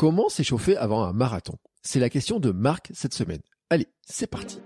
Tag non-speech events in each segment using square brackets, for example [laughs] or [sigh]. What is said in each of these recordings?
Comment s'échauffer avant un marathon? C'est la question de Marc cette semaine. Allez, c'est parti.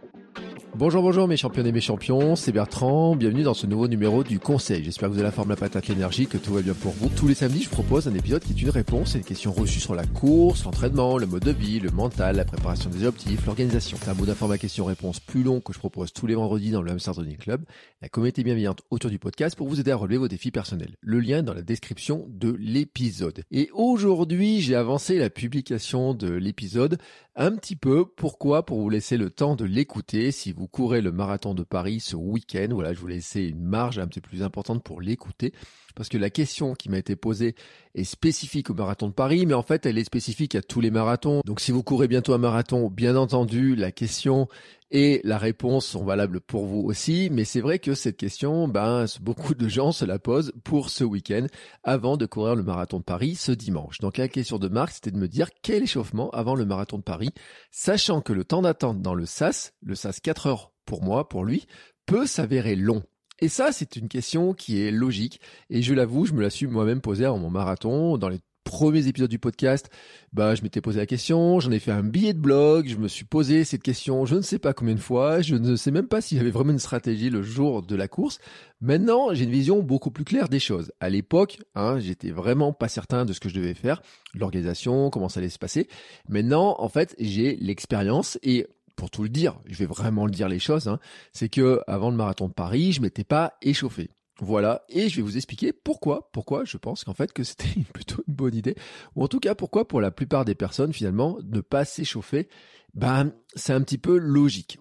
Bonjour, bonjour mes champions et mes champions, c'est Bertrand, bienvenue dans ce nouveau numéro du Conseil. J'espère que vous avez la forme, la patate, l'énergie, que tout va bien pour vous. Tous les samedis, je propose un épisode qui est une réponse à une question reçue sur la course, l'entraînement, le mode de vie, le mental, la préparation des objectifs, l'organisation. C'est un mot d'information question-réponse plus long que je propose tous les vendredis dans le Hamster Running Club, la communauté bienveillante autour du podcast pour vous aider à relever vos défis personnels. Le lien est dans la description de l'épisode. Et aujourd'hui, j'ai avancé la publication de l'épisode un petit peu. Pourquoi? Pour vous laisser le temps de l'écouter. Si vous courez le marathon de Paris ce week-end, voilà, je vous laisser une marge un petit peu plus importante pour l'écouter. Parce que la question qui m'a été posée est spécifique au marathon de Paris, mais en fait, elle est spécifique à tous les marathons. Donc, si vous courez bientôt un marathon, bien entendu, la question et la réponse sont valables pour vous aussi, mais c'est vrai que cette question, ben, [laughs] beaucoup de gens se la posent pour ce week-end avant de courir le marathon de Paris ce dimanche. Donc la question de Marc, c'était de me dire quel échauffement avant le marathon de Paris, sachant que le temps d'attente dans le SAS, le SAS 4 heures pour moi, pour lui, peut s'avérer long. Et ça, c'est une question qui est logique. Et je l'avoue, je me la suis moi-même posée avant mon marathon, dans les premiers épisodes du podcast, bah, je m'étais posé la question, j'en ai fait un billet de blog, je me suis posé cette question, je ne sais pas combien de fois, je ne sais même pas s'il y avait vraiment une stratégie le jour de la course. Maintenant, j'ai une vision beaucoup plus claire des choses. À l'époque, hein, j'étais vraiment pas certain de ce que je devais faire, l'organisation, comment ça allait se passer. Maintenant, en fait, j'ai l'expérience et pour tout le dire, je vais vraiment le dire les choses, hein, c'est que avant le marathon de Paris, je m'étais pas échauffé. Voilà, et je vais vous expliquer pourquoi, pourquoi je pense qu'en fait que c'était [laughs] plutôt une bonne idée, ou en tout cas pourquoi pour la plupart des personnes finalement ne pas s'échauffer, ben c'est un petit peu logique.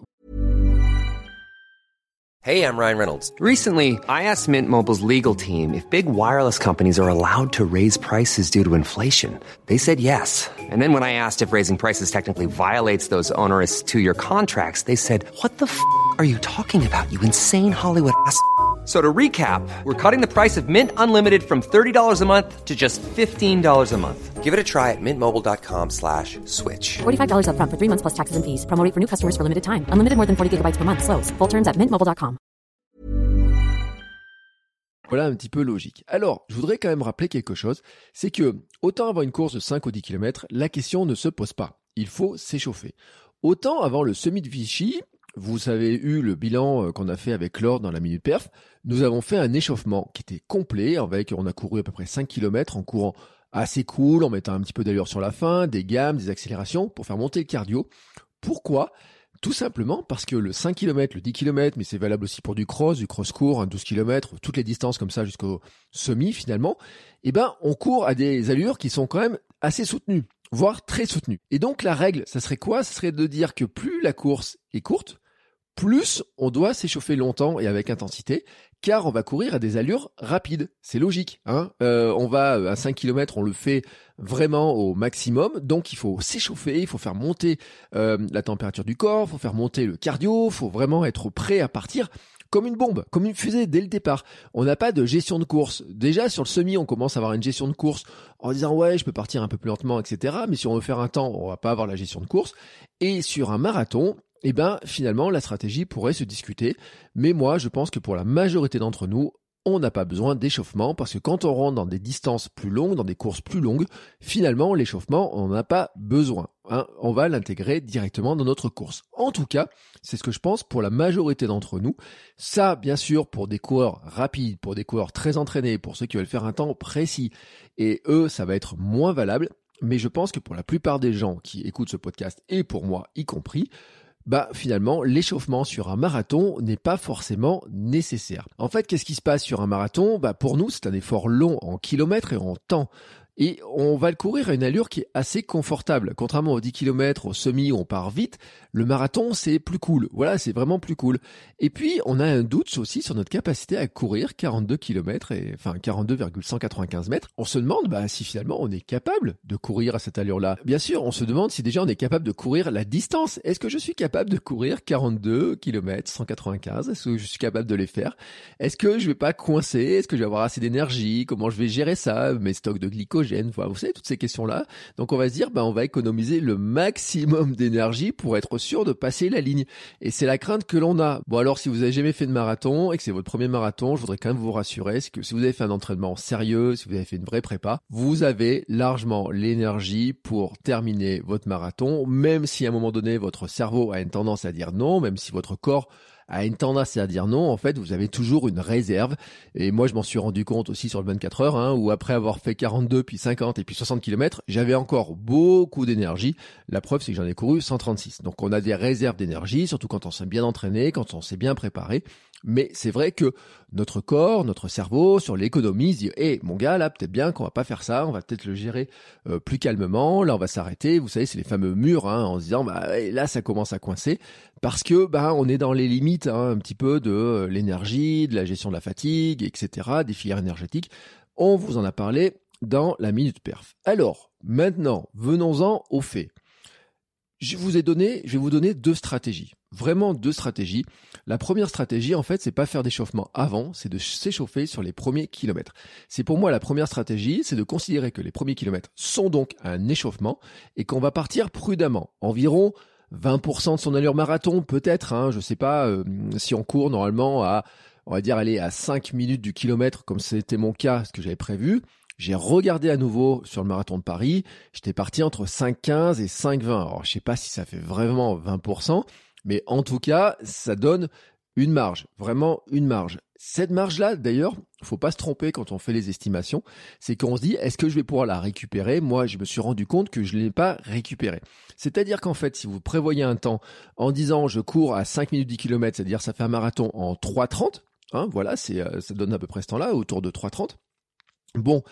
Hey, I'm Ryan Reynolds. Recently, I asked Mint Mobile's legal team if big wireless companies are allowed to raise prices due to inflation. They said yes. And then when I asked if raising prices technically violates those onerous two-year contracts, they said, "What the f*** are you talking about? You insane Hollywood ass." So to recap, we're cutting the price of Mint Unlimited from $30 a month to just $15 a month. Give it a try at mintmobile.com slash switch. $45 up front for three months plus taxes and fees. Promo for new customers for limited time. Unlimited more than 40 gigabytes per month. Slows. Full terms at mintmobile.com. Voilà un petit peu logique. Alors, je voudrais quand même rappeler quelque chose. C'est que, autant avant une course de 5 ou 10 km, la question ne se pose pas. Il faut s'échauffer. Autant avant le semi de Vichy, vous avez eu le bilan euh, qu'on a fait avec Laure dans la Minute Perf. Nous avons fait un échauffement qui était complet, avec, on a couru à peu près 5 km en courant assez cool, en mettant un petit peu d'allure sur la fin, des gammes, des accélérations pour faire monter le cardio. Pourquoi? Tout simplement parce que le 5 km, le 10 km, mais c'est valable aussi pour du cross, du cross court, un 12 km, toutes les distances comme ça jusqu'au semi finalement, eh ben on court à des allures qui sont quand même assez soutenues, voire très soutenues. Et donc la règle, ça serait quoi? Ce serait de dire que plus la course est courte, plus on doit s'échauffer longtemps et avec intensité, car on va courir à des allures rapides. C'est logique. Hein euh, on va à 5 km, on le fait vraiment au maximum, donc il faut s'échauffer, il faut faire monter euh, la température du corps, il faut faire monter le cardio, il faut vraiment être prêt à partir comme une bombe, comme une fusée dès le départ. On n'a pas de gestion de course. Déjà sur le semi, on commence à avoir une gestion de course en disant ouais, je peux partir un peu plus lentement, etc. Mais si on veut faire un temps, on va pas avoir la gestion de course. Et sur un marathon, eh ben finalement la stratégie pourrait se discuter. Mais moi, je pense que pour la majorité d'entre nous, on n'a pas besoin d'échauffement parce que quand on rentre dans des distances plus longues, dans des courses plus longues, finalement l'échauffement, on n'en a pas besoin. Hein. On va l'intégrer directement dans notre course. En tout cas, c'est ce que je pense pour la majorité d'entre nous. Ça, bien sûr, pour des coureurs rapides, pour des coureurs très entraînés, pour ceux qui veulent faire un temps précis, et eux, ça va être moins valable. Mais je pense que pour la plupart des gens qui écoutent ce podcast, et pour moi y compris, bah finalement l'échauffement sur un marathon n'est pas forcément nécessaire. En fait, qu'est-ce qui se passe sur un marathon? Bah pour nous, c'est un effort long en kilomètres et en temps et on va le courir à une allure qui est assez confortable. Contrairement aux 10 km, au semi où on part vite, le marathon c'est plus cool. Voilà, c'est vraiment plus cool. Et puis on a un doute aussi sur notre capacité à courir 42 km et enfin 42,195 mètres. On se demande bah, si finalement on est capable de courir à cette allure-là. Bien sûr, on se demande si déjà on est capable de courir la distance. Est-ce que je suis capable de courir 42 km 195 Est-ce que je suis capable de les faire? Est-ce que je vais pas coincer? Est-ce que je vais avoir assez d'énergie? Comment je vais gérer ça? Mes stocks de glycogène? Vous savez, toutes ces questions-là. Donc on va se dire, bah, on va économiser le maximum d'énergie pour être sûr de passer la ligne. Et c'est la crainte que l'on a. Bon alors, si vous avez jamais fait de marathon et que c'est votre premier marathon, je voudrais quand même vous rassurer, c'est que si vous avez fait un entraînement sérieux, si vous avez fait une vraie prépa, vous avez largement l'énergie pour terminer votre marathon, même si à un moment donné, votre cerveau a une tendance à dire non, même si votre corps a une tendance à dire non, en fait, vous avez toujours une réserve. Et moi, je m'en suis rendu compte aussi sur le 24 heures, hein, où après avoir fait 42, puis 50 et puis 60 km, j'avais encore beaucoup d'énergie. La preuve, c'est que j'en ai couru 136. Donc, on a des réserves d'énergie, surtout quand on s'est bien entraîné, quand on s'est bien préparé. Mais c'est vrai que notre corps, notre cerveau, sur l'économie, se dit, hé, mon gars, là, peut-être bien qu'on va pas faire ça, on va peut-être le gérer euh, plus calmement, là, on va s'arrêter. Vous savez, c'est les fameux murs, hein, en se disant, bah, là, ça commence à coincer, parce que, bah, on est dans les limites, hein, un petit peu de euh, l'énergie, de la gestion de la fatigue, etc., des filières énergétiques. On vous en a parlé dans la minute perf. Alors, maintenant, venons-en aux faits. Je vous ai donné, je vais vous donner deux stratégies. Vraiment deux stratégies. La première stratégie, en fait, c'est pas faire d'échauffement avant, c'est de s'échauffer sur les premiers kilomètres. C'est pour moi la première stratégie, c'est de considérer que les premiers kilomètres sont donc un échauffement et qu'on va partir prudemment. Environ 20% de son allure marathon, peut-être, hein, je sais pas, euh, si on court normalement à, on va dire, aller à 5 minutes du kilomètre, comme c'était mon cas, ce que j'avais prévu. J'ai regardé à nouveau sur le marathon de Paris, j'étais parti entre 5,15 et 5,20. Alors je sais pas si ça fait vraiment 20%, mais en tout cas, ça donne une marge, vraiment une marge. Cette marge-là, d'ailleurs, faut pas se tromper quand on fait les estimations, c'est qu'on se dit est-ce que je vais pouvoir la récupérer? Moi, je me suis rendu compte que je ne l'ai pas récupérée. C'est-à-dire qu'en fait, si vous prévoyez un temps en disant je cours à 5 minutes 10 km, c'est-à-dire ça fait un marathon en 3,30, hein, voilà, euh, ça donne à peu près ce temps-là, autour de 3,30. Bon,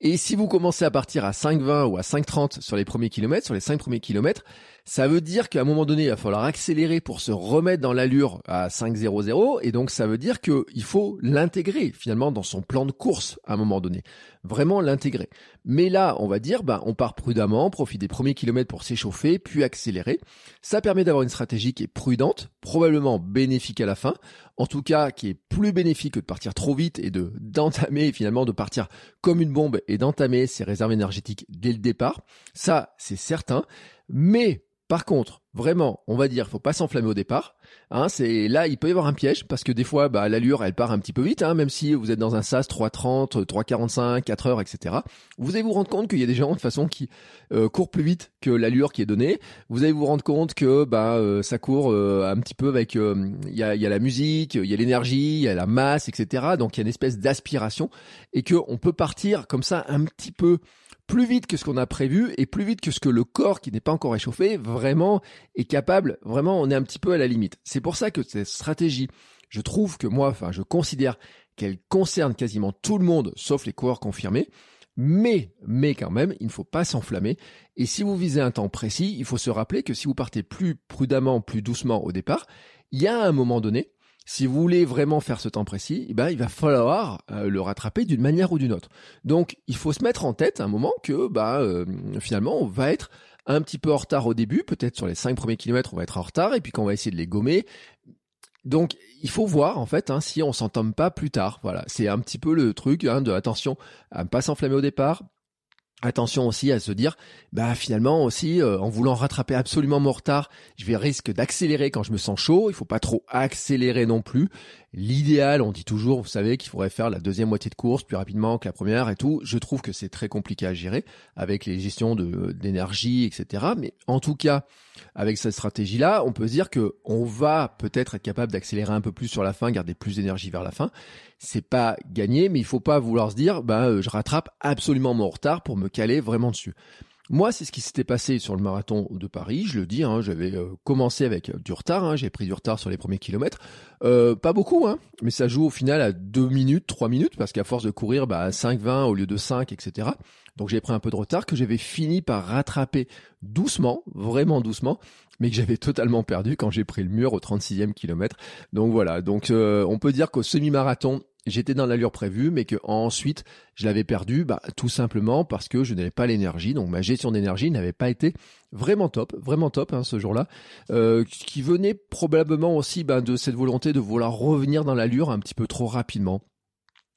et si vous commencez à partir à 5,20 ou à 5,30 sur les premiers kilomètres, sur les 5 premiers kilomètres, ça veut dire qu'à un moment donné, il va falloir accélérer pour se remettre dans l'allure à 5,00 et donc ça veut dire qu'il faut l'intégrer finalement dans son plan de course à un moment donné. Vraiment l'intégrer. Mais là, on va dire, bah, on part prudemment, profite des premiers kilomètres pour s'échauffer, puis accélérer. Ça permet d'avoir une stratégie qui est prudente, probablement bénéfique à la fin, en tout cas qui est plus bénéfique que de partir trop vite et de [laughs] d'entamer finalement de partir comme une bombe et d'entamer ses réserves énergétiques dès le départ. Ça, c'est certain. Mais par contre, vraiment, on va dire, faut pas s'enflammer au départ. Hein, c'est là, il peut y avoir un piège parce que des fois, bah, l'allure, elle part un petit peu vite, hein, même si vous êtes dans un sas 3.30, 3.45, 4 heures, etc. Vous allez vous rendre compte qu'il y a des gens de toute façon qui euh, courent plus vite que l'allure qui est donnée. Vous allez vous rendre compte que bah euh, ça court euh, un petit peu avec, il y a, y, a, la musique, il y a l'énergie, il y a la masse, etc. Donc il y a une espèce d'aspiration et que on peut partir comme ça un petit peu plus vite que ce qu'on a prévu et plus vite que ce que le corps qui n'est pas encore échauffé vraiment est capable. Vraiment, on est un petit peu à la limite. C'est pour ça que cette stratégie, je trouve que moi, enfin, je considère qu'elle concerne quasiment tout le monde sauf les coureurs confirmés. Mais, mais quand même, il ne faut pas s'enflammer. Et si vous visez un temps précis, il faut se rappeler que si vous partez plus prudemment, plus doucement au départ, il y a un moment donné, si vous voulez vraiment faire ce temps précis, eh ben, il va falloir euh, le rattraper d'une manière ou d'une autre. Donc, il faut se mettre en tête à un moment que bah, euh, finalement, on va être un petit peu en retard au début, peut-être sur les cinq premiers kilomètres, on va être en retard, et puis qu'on va essayer de les gommer. Donc, il faut voir en fait hein, si on s'entame pas plus tard. Voilà, c'est un petit peu le truc hein, de attention à ne pas s'enflammer au départ, Attention aussi à se dire, bah finalement aussi, euh, en voulant rattraper absolument mon retard, je vais risque d'accélérer quand je me sens chaud. Il faut pas trop accélérer non plus. L'idéal, on dit toujours, vous savez, qu'il faudrait faire la deuxième moitié de course plus rapidement que la première et tout. Je trouve que c'est très compliqué à gérer avec les gestions d'énergie, etc. Mais en tout cas, avec cette stratégie-là, on peut se dire que on va peut-être être capable d'accélérer un peu plus sur la fin, garder plus d'énergie vers la fin. C'est pas gagné, mais il faut pas vouloir se dire, bah, je rattrape absolument mon retard pour me caler vraiment dessus. Moi, c'est ce qui s'était passé sur le marathon de Paris. Je le dis, hein, j'avais euh, commencé avec euh, du retard. Hein, j'ai pris du retard sur les premiers kilomètres. Euh, pas beaucoup, hein, mais ça joue au final à 2 minutes, 3 minutes, parce qu'à force de courir bah, à 5-20 au lieu de 5, etc. Donc j'ai pris un peu de retard que j'avais fini par rattraper doucement, vraiment doucement, mais que j'avais totalement perdu quand j'ai pris le mur au 36e kilomètre. Donc voilà, donc on peut dire qu'au semi-marathon, j'étais dans l'allure prévue, mais que ensuite je l'avais perdu, bah, tout simplement parce que je n'avais pas l'énergie. Donc ma gestion d'énergie n'avait pas été vraiment top, vraiment top hein, ce jour-là, euh, qui venait probablement aussi bah, de cette volonté de vouloir revenir dans l'allure un petit peu trop rapidement.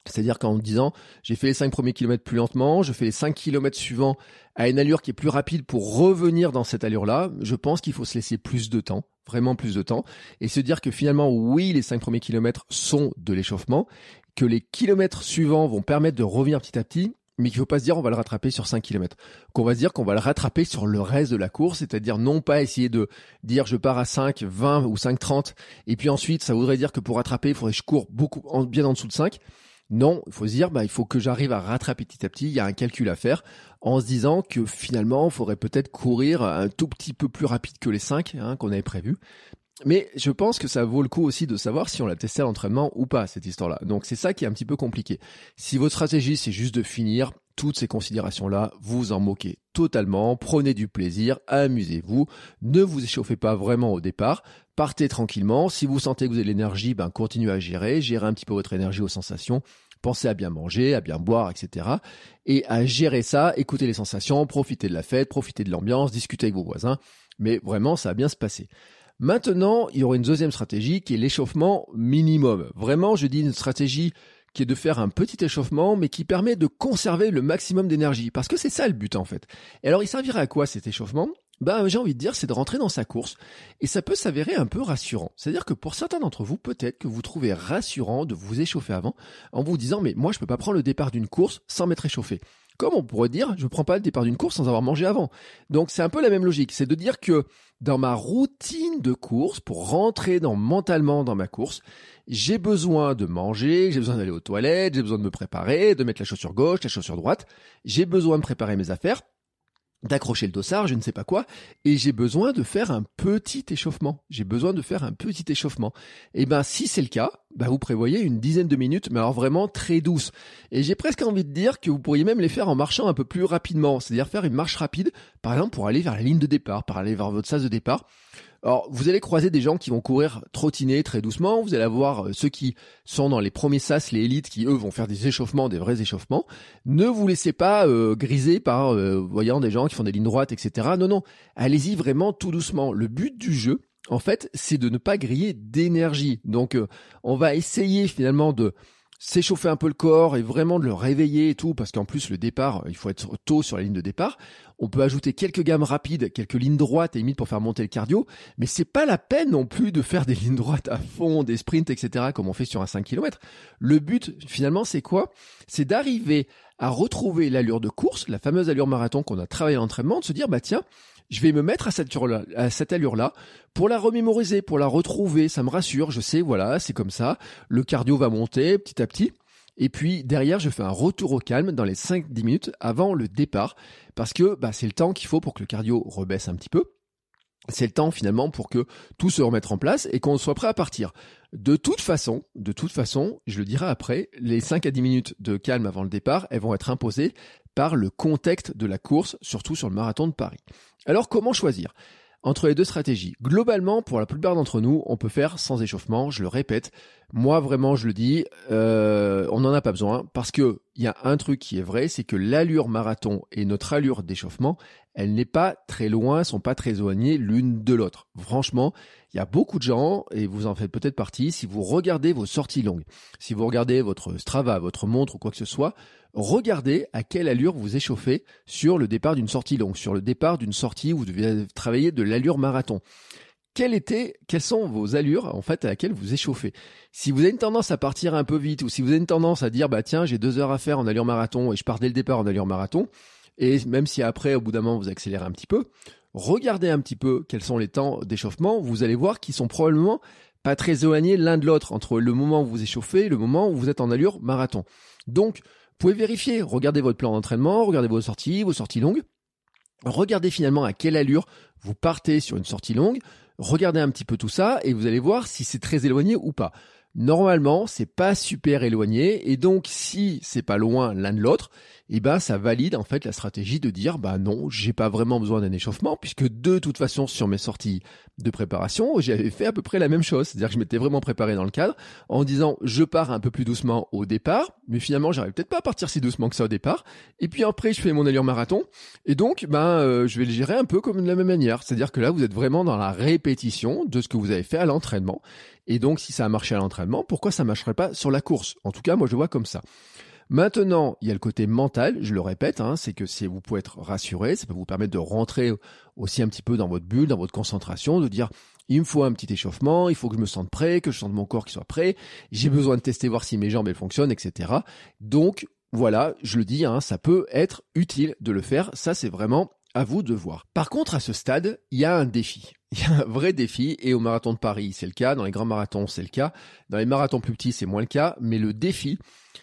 C'est-à-dire qu'en disant, j'ai fait les 5 premiers kilomètres plus lentement, je fais les 5 kilomètres suivants à une allure qui est plus rapide pour revenir dans cette allure-là, je pense qu'il faut se laisser plus de temps, vraiment plus de temps, et se dire que finalement, oui, les 5 premiers kilomètres sont de l'échauffement, que les kilomètres suivants vont permettre de revenir petit à petit, mais qu'il ne faut pas se dire on va le rattraper sur 5 km. Qu'on va se dire qu'on va le rattraper sur le reste de la course, c'est-à-dire non pas essayer de dire je pars à 5, 20 ou 5, 30, et puis ensuite ça voudrait dire que pour rattraper, il faudrait que je cours beaucoup, bien en dessous de 5. Non, il faut se dire, bah, il faut que j'arrive à rattraper petit à petit. Il y a un calcul à faire en se disant que finalement, il faudrait peut-être courir un tout petit peu plus rapide que les 5 hein, qu'on avait prévu. Mais je pense que ça vaut le coup aussi de savoir si on l'a testé à l'entraînement ou pas, cette histoire-là. Donc c'est ça qui est un petit peu compliqué. Si votre stratégie, c'est juste de finir, toutes ces considérations-là, vous en moquez totalement, prenez du plaisir, amusez-vous, ne vous échauffez pas vraiment au départ, partez tranquillement, si vous sentez que vous avez l'énergie, ben continuez à gérer, gérez un petit peu votre énergie aux sensations, pensez à bien manger, à bien boire, etc. Et à gérer ça, écoutez les sensations, profitez de la fête, profitez de l'ambiance, discutez avec vos voisins, mais vraiment ça va bien se passer. Maintenant, il y aura une deuxième stratégie qui est l'échauffement minimum. Vraiment, je dis une stratégie qui est de faire un petit échauffement, mais qui permet de conserver le maximum d'énergie. Parce que c'est ça le but en fait. Et alors, il servirait à quoi cet échauffement? Ben, j'ai envie de dire, c'est de rentrer dans sa course. Et ça peut s'avérer un peu rassurant. C'est-à-dire que pour certains d'entre vous, peut-être que vous trouvez rassurant de vous échauffer avant, en vous disant, mais moi, je peux pas prendre le départ d'une course sans m'être échauffé. Comme on pourrait dire, je ne prends pas le départ d'une course sans avoir mangé avant. Donc c'est un peu la même logique, c'est de dire que dans ma routine de course, pour rentrer dans, mentalement dans ma course, j'ai besoin de manger, j'ai besoin d'aller aux toilettes, j'ai besoin de me préparer, de mettre la chaussure gauche, la chaussure droite, j'ai besoin de préparer mes affaires d'accrocher le dossard, je ne sais pas quoi, et j'ai besoin de faire un petit échauffement. J'ai besoin de faire un petit échauffement. Et eh ben si c'est le cas, ben vous prévoyez une dizaine de minutes, mais alors vraiment très douce. Et j'ai presque envie de dire que vous pourriez même les faire en marchant un peu plus rapidement, c'est-à-dire faire une marche rapide, par exemple pour aller vers la ligne de départ, pour aller vers votre sas de départ. Alors, vous allez croiser des gens qui vont courir trottiner très doucement. Vous allez avoir euh, ceux qui sont dans les premiers sas, les élites, qui eux vont faire des échauffements, des vrais échauffements. Ne vous laissez pas euh, griser par euh, voyant des gens qui font des lignes droites, etc. Non, non, allez-y vraiment tout doucement. Le but du jeu, en fait, c'est de ne pas griller d'énergie. Donc, on va essayer finalement de s'échauffer un peu le corps et vraiment de le réveiller et tout, parce qu'en plus le départ, il faut être tôt sur la ligne de départ. On peut ajouter quelques gammes rapides, quelques lignes droites et limite pour faire monter le cardio, mais c'est pas la peine non plus de faire des [laughs] lignes droites à fond, des sprints, etc. comme on fait sur un 5 km. Le but finalement c'est quoi? C'est d'arriver à retrouver l'allure de course, la fameuse allure marathon qu'on a travaillé en entraînement, de se dire bah tiens, je vais me mettre à cette allure-là, pour la remémoriser, pour la retrouver. Ça me rassure. Je sais, voilà, c'est comme ça. Le cardio va monter petit à petit. Et puis derrière, je fais un retour au calme dans les 5-10 minutes avant le départ, parce que bah, c'est le temps qu'il faut pour que le cardio rebaisse un petit peu. C'est le temps finalement pour que tout se remette en place et qu'on soit prêt à partir. De toute façon, de toute façon, je le dirai après, les 5 à 10 minutes de calme avant le départ, elles vont être imposées par le contexte de la course, surtout sur le marathon de Paris. Alors comment choisir? Entre les deux stratégies. Globalement, pour la plupart d'entre nous, on peut faire sans échauffement, je le répète. Moi, vraiment, je le dis, euh, on n'en a pas besoin parce que il y a un truc qui est vrai, c'est que l'allure marathon et notre allure d'échauffement, elle n'est pas très loin, sont pas très éloignées l'une de l'autre. Franchement, il y a beaucoup de gens, et vous en faites peut-être partie, si vous regardez vos sorties longues, si vous regardez votre Strava, votre montre ou quoi que ce soit, regardez à quelle allure vous échauffez sur le départ d'une sortie longue, sur le départ d'une sortie où vous devez travailler de l'allure marathon. Quelle était, quelles sont vos allures en fait à laquelle vous échauffez? Si vous avez une tendance à partir un peu vite ou si vous avez une tendance à dire bah tiens j'ai deux heures à faire en allure marathon et je pars dès le départ en allure marathon et même si après au bout d'un moment vous accélérez un petit peu, regardez un petit peu quels sont les temps d'échauffement, vous allez voir qu'ils sont probablement pas très éloignés l'un de l'autre entre le moment où vous échauffez et le moment où vous êtes en allure marathon. Donc vous pouvez vérifier, regardez votre plan d'entraînement, regardez vos sorties, vos sorties longues. Regardez finalement à quelle allure vous partez sur une sortie longue. Regardez un petit peu tout ça et vous allez voir si c'est très éloigné ou pas. Normalement, c'est pas super éloigné et donc si c'est pas loin l'un de l'autre, et eh ben ça valide en fait la stratégie de dire bah non, j'ai pas vraiment besoin d'un échauffement puisque de toute façon sur mes sorties de préparation, j'avais fait à peu près la même chose, c'est-à-dire que je m'étais vraiment préparé dans le cadre en disant je pars un peu plus doucement au départ, mais finalement j'arrive peut-être pas à partir si doucement que ça au départ, et puis après je fais mon allure marathon. Et donc ben euh, je vais le gérer un peu comme de la même manière, c'est-à-dire que là vous êtes vraiment dans la répétition de ce que vous avez fait à l'entraînement. Et donc, si ça a marché à l'entraînement, pourquoi ça marcherait pas sur la course? En tout cas, moi, je vois comme ça. Maintenant, il y a le côté mental, je le répète, hein, c'est que si vous pouvez être rassuré, ça peut vous permettre de rentrer aussi un petit peu dans votre bulle, dans votre concentration, de dire il me faut un petit échauffement, il faut que je me sente prêt, que je sente mon corps qui soit prêt, j'ai besoin de tester voir si mes jambes elles fonctionnent, etc. Donc voilà, je le dis, hein, ça peut être utile de le faire, ça c'est vraiment à vous de voir. Par contre, à ce stade, il y a un défi. [laughs] Il y a un vrai défi, et au marathon de Paris, c'est le cas, dans les grands marathons, c'est le cas, dans les marathons plus petits, c'est moins le cas, mais le défi,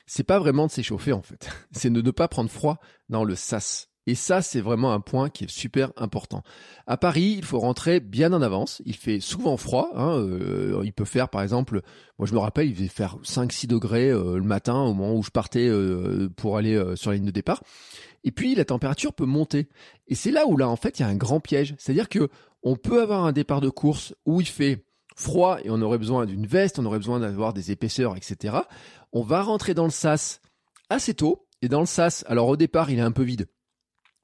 c'est pas vraiment de s'échauffer en fait, [laughs] c'est de ne pas prendre froid dans le sas. Et ça, c'est vraiment un point qui est super important. À Paris, il faut rentrer bien en avance. Il fait souvent froid. Hein, euh, il peut faire, par exemple, moi je me rappelle, il faisait faire 5-6 degrés euh, le matin au moment où je partais euh, pour aller sur la ligne de départ. Et puis la température peut monter. Et c'est là où là, en fait, il y a un grand piège. C'est-à-dire que on peut avoir un départ de course où il fait froid et on aurait besoin d'une veste, on aurait besoin d'avoir des épaisseurs, etc. On va rentrer dans le sas assez tôt. Et dans le sas, alors au départ, il est un peu vide.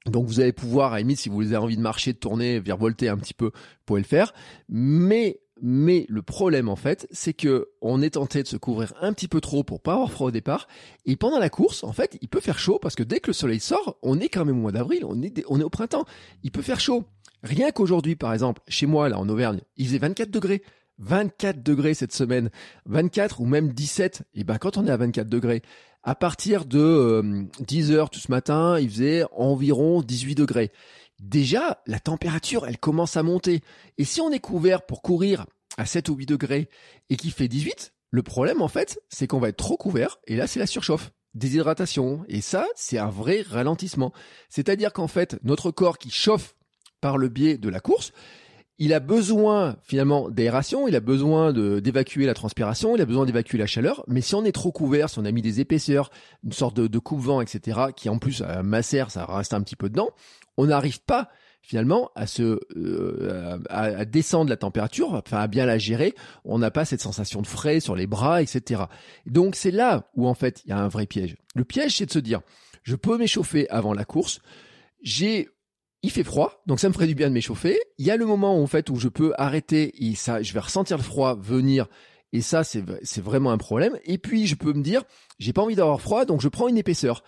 Donc vous allez pouvoir, à limite, si vous avez envie de marcher, de tourner, virevolter un petit peu, vous pouvez le faire. Mais, mais le problème en fait, c'est que on est tenté de se couvrir un petit peu trop pour pas avoir froid au départ. Et pendant la course, en fait, il peut faire chaud parce que dès que le soleil sort, on est quand même au mois d'avril, on est, au printemps. Il peut faire chaud. Rien qu'aujourd'hui, par exemple, chez moi, là, en Auvergne, il faisait 24 degrés. 24 degrés cette semaine, 24 ou même 17, et ben quand on est à 24 degrés, à partir de 10 euh, heures tout ce matin, il faisait environ 18 degrés. Déjà, la température, elle commence à monter. Et si on est couvert pour courir à 7 ou 8 degrés et qu'il fait 18, le problème en fait, c'est qu'on va être trop couvert et là c'est la surchauffe, déshydratation. Et ça, c'est un vrai ralentissement. C'est-à-dire qu'en fait, notre corps qui chauffe par le biais de la course, il a besoin finalement d'aération, il a besoin d'évacuer la transpiration, il a besoin d'évacuer la chaleur, mais si on est trop couvert, si on a mis des épaisseurs, une sorte de, de coupe-vent, etc., qui en plus macère, ça reste un petit peu dedans, on n'arrive pas finalement à se euh, à, descendre la température, enfin à bien la gérer, on n'a pas cette sensation de frais sur les bras, etc. Donc c'est là où en fait il y a un vrai piège. Le piège c'est de se dire, je peux m'échauffer avant la course, j'ai il fait froid, donc ça me ferait du bien de m'échauffer. Il y a le moment en fait où je peux arrêter et ça, je vais ressentir le froid venir. Et ça, c'est, vraiment un problème. Et puis, je peux me dire, j'ai pas envie d'avoir froid, donc je prends une épaisseur.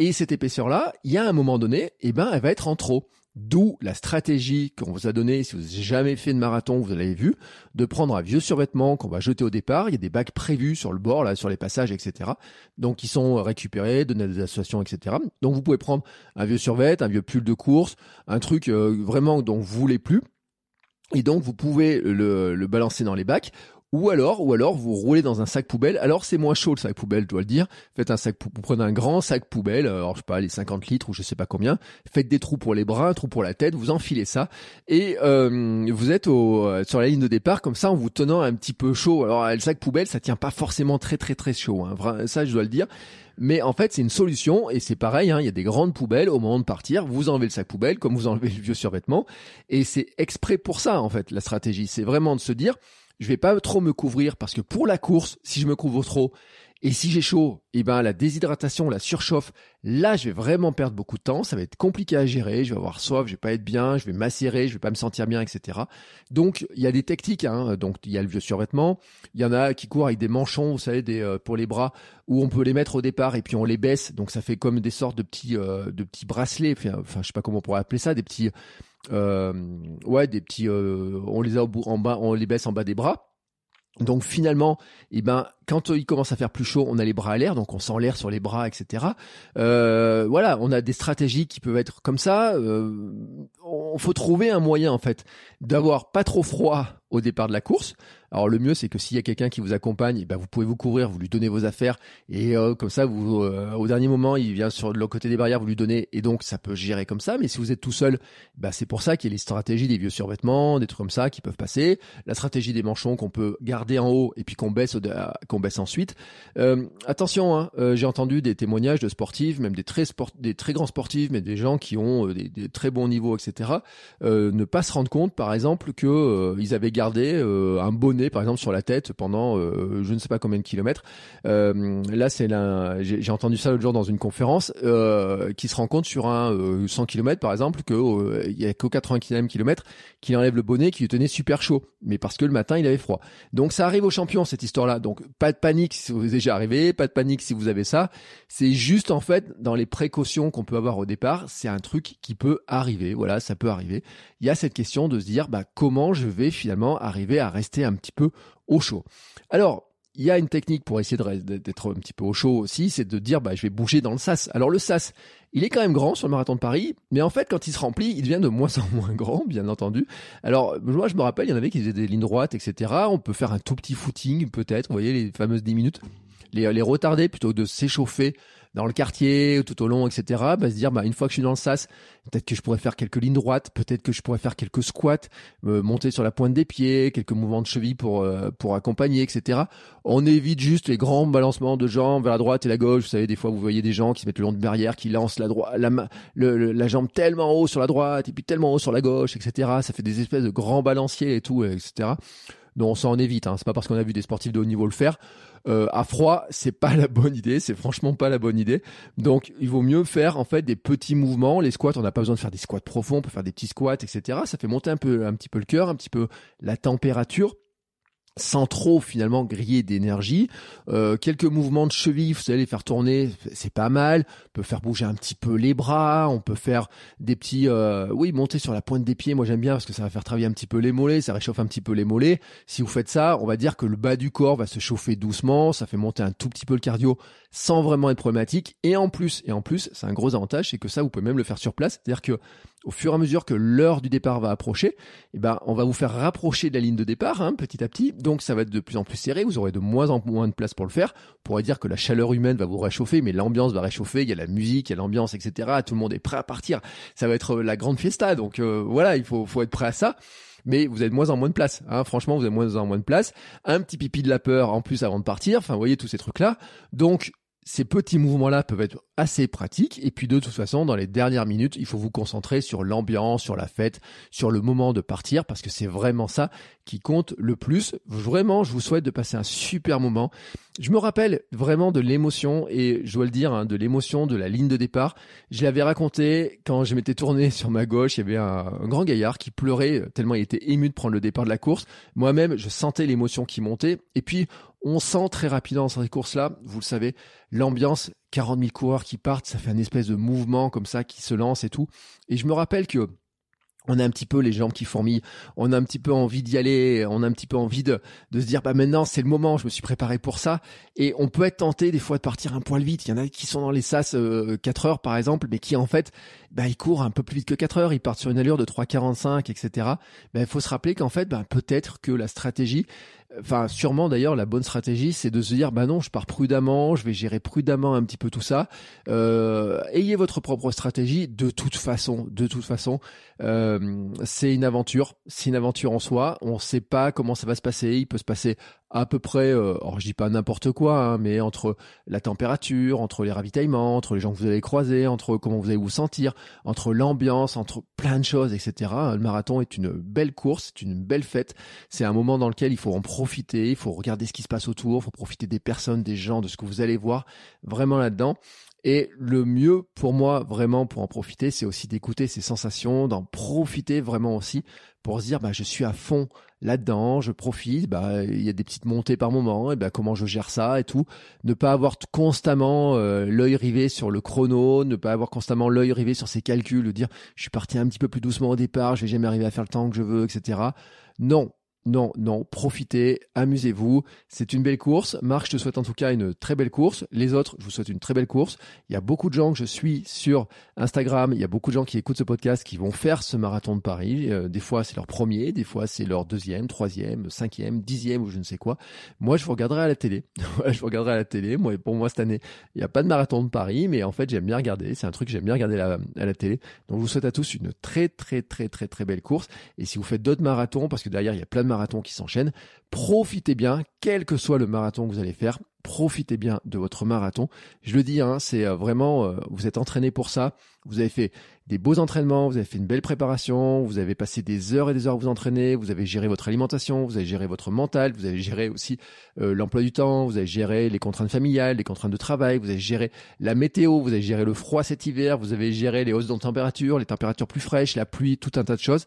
Et cette épaisseur-là, il y a un moment donné, eh ben, elle va être en trop. D'où la stratégie qu'on vous a donnée, si vous n'avez jamais fait de marathon, vous l'avez vu, de prendre un vieux survêtement qu'on va jeter au départ. Il y a des bacs prévus sur le bord, sur les passages, etc. Donc, ils sont récupérés, donnés à des associations, etc. Donc, vous pouvez prendre un vieux survêt, un vieux pull de course, un truc euh, vraiment dont vous voulez plus. Et donc, vous pouvez le balancer dans les bacs ou alors, ou alors, vous roulez dans un sac poubelle. Alors, c'est moins chaud le sac poubelle, je dois le dire. Faites un sac, vous prenez un grand sac poubelle, euh, alors je sais pas, les 50 litres ou je sais pas combien. Faites des trous pour les bras, un trou pour la tête, vous enfilez ça et euh, vous êtes au, euh, sur la ligne de départ comme ça en vous tenant un petit peu chaud. Alors, le sac poubelle, ça tient pas forcément très très très chaud. Hein. Ça, je dois le dire. Mais en fait, c'est une solution et c'est pareil. Hein, il y a des grandes poubelles au moment de partir. Vous enlevez le sac poubelle comme vous enlevez le vieux survêtement et c'est exprès pour ça en fait la stratégie. C'est vraiment de se dire je vais pas trop me couvrir parce que pour la course, si je me couvre trop, et si j'ai chaud, eh ben la déshydratation, la surchauffe, là je vais vraiment perdre beaucoup de temps, ça va être compliqué à gérer, je vais avoir soif, je vais pas être bien, je vais macérer, je vais pas me sentir bien, etc. Donc il y a des techniques, hein. donc il y a le vieux survêtement, il y en a qui courent avec des manchons, vous savez, des, euh, pour les bras, où on peut les mettre au départ et puis on les baisse, donc ça fait comme des sortes de petits, euh, de petits bracelets, enfin je sais pas comment on pourrait appeler ça, des petits, euh, ouais, des petits, on les a au bout, en bas, on les baisse en bas des bras. Donc finalement, eh ben, quand il commence à faire plus chaud, on a les bras à l'air, donc on sent l'air sur les bras, etc. Euh, voilà, on a des stratégies qui peuvent être comme ça. Euh, on faut trouver un moyen en fait d'avoir pas trop froid au départ de la course. Alors le mieux c'est que s'il y a quelqu'un qui vous accompagne, eh ben vous pouvez vous couvrir, vous lui donnez vos affaires et euh, comme ça vous euh, au dernier moment il vient sur le côté des barrières, vous lui donnez et donc ça peut gérer comme ça. Mais si vous êtes tout seul, bah c'est pour ça qu'il y a les stratégies des vieux survêtements, des trucs comme ça qui peuvent passer. La stratégie des manchons qu'on peut garder en haut et puis qu'on baisse qu'on baisse ensuite. Euh, attention, hein, j'ai entendu des témoignages de sportifs, même des très sport, des très grands sportifs, mais des gens qui ont des, des très bons niveaux, etc. ne pas se rendre compte par exemple que ils avaient garder un bonnet par exemple sur la tête pendant je ne sais pas combien de kilomètres. là c'est j'ai entendu ça l'autre jour dans une conférence qui se rend compte sur un 100 km par exemple que il y a qu'au 80 km qu'il enlève le bonnet qui lui tenait super chaud, mais parce que le matin il avait froid. Donc ça arrive aux champions cette histoire-là. Donc pas de panique si vous êtes déjà arrivé, pas de panique si vous avez ça. C'est juste en fait dans les précautions qu'on peut avoir au départ, c'est un truc qui peut arriver. Voilà, ça peut arriver. Il y a cette question de se dire bah comment je vais finalement arriver à rester un petit peu au chaud. Alors il y a une technique pour essayer d'être un petit peu au chaud aussi, c'est de dire bah je vais bouger dans le sas. Alors le sas, il est quand même grand sur le marathon de Paris, mais en fait quand il se remplit, il devient de moins en moins grand, bien entendu. Alors moi je me rappelle, il y en avait qui faisaient des lignes droites, etc. On peut faire un tout petit footing peut-être, vous voyez les fameuses 10 minutes, les, les retarder plutôt que de s'échauffer dans le quartier, tout au long, etc. Bah, se dire, bah, une fois que je suis dans le sas, peut-être que je pourrais faire quelques lignes droites, peut-être que je pourrais faire quelques squats, monter sur la pointe des pieds, quelques mouvements de cheville pour euh, pour accompagner, etc. On évite juste les grands balancements de jambes vers la droite et la gauche. Vous savez, des fois, vous voyez des gens qui se mettent le long de barrière, qui lancent la droite, la, la jambe tellement haut sur la droite et puis tellement haut sur la gauche, etc. Ça fait des espèces de grands balanciers et tout, etc. Donc ça en évite. Hein. C'est pas parce qu'on a vu des sportifs de haut niveau le faire euh, à froid, c'est pas la bonne idée, c'est franchement pas la bonne idée. Donc il vaut mieux faire en fait des petits mouvements. Les squats, on n'a pas besoin de faire des squats profonds, on peut faire des petits squats, etc. Ça fait monter un peu, un petit peu le cœur, un petit peu la température sans trop finalement griller d'énergie. Euh, quelques mouvements de cheville, vous allez les faire tourner, c'est pas mal. On peut faire bouger un petit peu les bras, on peut faire des petits, euh, oui, monter sur la pointe des pieds. Moi j'aime bien parce que ça va faire travailler un petit peu les mollets, ça réchauffe un petit peu les mollets. Si vous faites ça, on va dire que le bas du corps va se chauffer doucement, ça fait monter un tout petit peu le cardio sans vraiment être problématique. Et en plus, et en plus, c'est un gros avantage, c'est que ça vous pouvez même le faire sur place, c'est-à-dire que au fur et à mesure que l'heure du départ va approcher, eh ben, on va vous faire rapprocher de la ligne de départ hein, petit à petit. Donc ça va être de plus en plus serré, vous aurez de moins en moins de place pour le faire. On pourrait dire que la chaleur humaine va vous réchauffer, mais l'ambiance va réchauffer, il y a la musique, il y a l'ambiance, etc. Tout le monde est prêt à partir. Ça va être la grande fiesta. Donc euh, voilà, il faut, faut être prêt à ça mais vous avez de moins en moins de place. Hein. Franchement, vous avez de moins en moins de place. Un petit pipi de la peur en plus avant de partir. Enfin, vous voyez tous ces trucs-là. Donc, ces petits mouvements-là peuvent être assez pratiques. Et puis de toute façon, dans les dernières minutes, il faut vous concentrer sur l'ambiance, sur la fête, sur le moment de partir, parce que c'est vraiment ça qui compte le plus. Vraiment, je vous souhaite de passer un super moment. Je me rappelle vraiment de l'émotion, et je dois le dire, hein, de l'émotion de la ligne de départ. Je l'avais raconté quand je m'étais tourné [laughs] sur ma gauche, il y avait un, un, grand gaillard qui pleurait tellement il était ému de prendre le départ de la course. Moi-même, je sentais l'émotion qui montait. Et puis, on sent très rapidement dans ces courses-là, vous le savez, l'ambiance, 40 000 coureurs qui partent, ça fait un espèce de mouvement comme ça qui se lance et tout. Et je me rappelle que on a un petit peu les jambes qui fourmillent, on a un petit peu envie d'y aller, on a un petit peu envie de, se dire bah maintenant c'est le moment, je me suis préparé pour ça et on peut être tenté des fois de partir un poil vite. Il y en a qui sont dans les sas 4 euh, heures par exemple, mais qui en fait bah ils courent un peu plus vite que 4 heures, ils partent sur une allure de 3,45 etc. Bah, il faut se rappeler qu'en fait bah, peut-être que la stratégie enfin sûrement d'ailleurs la bonne stratégie c'est de se dire bah non je pars prudemment je vais gérer prudemment un petit peu tout ça. Euh, ayez votre propre stratégie de toute façon de toute façon. Euh, c'est une aventure c'est une aventure en soi. On sait pas comment ça va se passer. Il peut se passer à peu près, euh, je dis pas n'importe quoi, hein, mais entre la température, entre les ravitaillements, entre les gens que vous allez croiser, entre comment vous allez vous sentir, entre l'ambiance, entre plein de choses, etc. Le marathon est une belle course, c'est une belle fête. C'est un moment dans lequel il faut en profiter, il faut regarder ce qui se passe autour, il faut profiter des personnes, des gens, de ce que vous allez voir vraiment là-dedans. Et le mieux pour moi, vraiment, pour en profiter, c'est aussi d'écouter ces sensations, d'en profiter vraiment aussi pour se dire, bah, je suis à fond là-dedans, je profite, bah, il y a des petites montées par moment, et bah, comment je gère ça et tout. Ne pas avoir constamment euh, l'œil rivé sur le chrono, ne pas avoir constamment l'œil rivé sur ses calculs, de dire, je suis parti un petit peu plus doucement au départ, je vais jamais arriver à faire le temps que je veux, etc. Non, non, non, profitez, amusez-vous. C'est une belle course. Marc, je te souhaite en tout cas une très belle course. Les autres, je vous souhaite une très belle course. Il y a beaucoup de gens que je suis sur Instagram. Il y a beaucoup de gens qui écoutent ce podcast qui vont faire ce marathon de Paris. Euh, des fois, c'est leur premier, des fois, c'est leur deuxième, troisième, cinquième, dixième ou je ne sais quoi. Moi, je vous regarderai à la télé. [laughs] je regarderai à la télé. Moi, pour moi, cette année, il n'y a pas de marathon de Paris, mais en fait, j'aime bien regarder. C'est un truc que j'aime bien regarder à la télé. Donc, je vous souhaite à tous une très, très, très, très, très belle course. Et si vous faites d'autres marathons, parce que derrière, il y a plein de marathons qui s'enchaînent. Profitez bien, quel que soit le marathon que vous allez faire. profitez bien de votre marathon. Je le dis, hein, c'est euh, vraiment, euh, vous êtes entraîné pour ça. Vous avez fait des beaux entraînements, vous avez fait une belle préparation, vous avez passé des heures et des heures à vous entraîner, vous avez géré votre alimentation, vous avez géré votre mental, vous avez géré aussi euh, l'emploi du temps, vous avez géré les contraintes familiales, les contraintes de travail, vous avez géré la météo, vous avez géré le froid cet hiver, vous avez géré les hausses de température, les températures plus fraîches, la pluie, tout un tas de choses.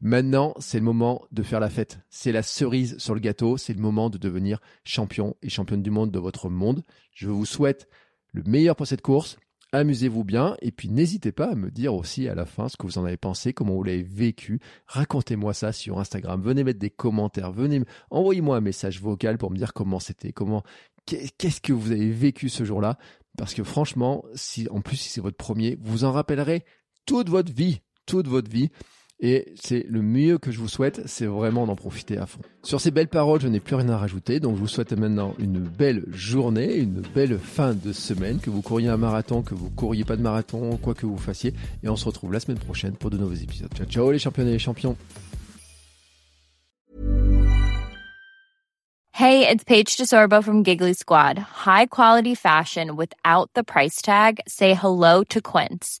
Maintenant, c'est le moment de faire la fête. C'est la cerise sur le gâteau. C'est le moment de devenir champion et championne du monde de votre monde. Je vous souhaite le meilleur pour cette course. Amusez-vous bien et puis n'hésitez pas à me dire aussi à la fin ce que vous en avez pensé, comment vous l'avez vécu. Racontez-moi ça sur Instagram. Venez mettre des commentaires. Venez, envoyez-moi un message vocal pour me dire comment c'était, comment, qu'est-ce que vous avez vécu ce jour-là. Parce que franchement, si, en plus, si c'est votre premier, vous en rappellerez toute votre vie, toute votre vie. Et c'est le mieux que je vous souhaite, c'est vraiment d'en profiter à fond. Sur ces belles paroles, je n'ai plus rien à rajouter, donc je vous souhaite maintenant une belle journée, une belle fin de semaine, que vous couriez un marathon, que vous couriez pas de marathon, quoi que vous fassiez, et on se retrouve la semaine prochaine pour de nouveaux épisodes. Ciao ciao les champions et les champions. Hey, it's Paige DeSorbo from Giggly Squad. High quality fashion without the price tag. Say hello to Quince.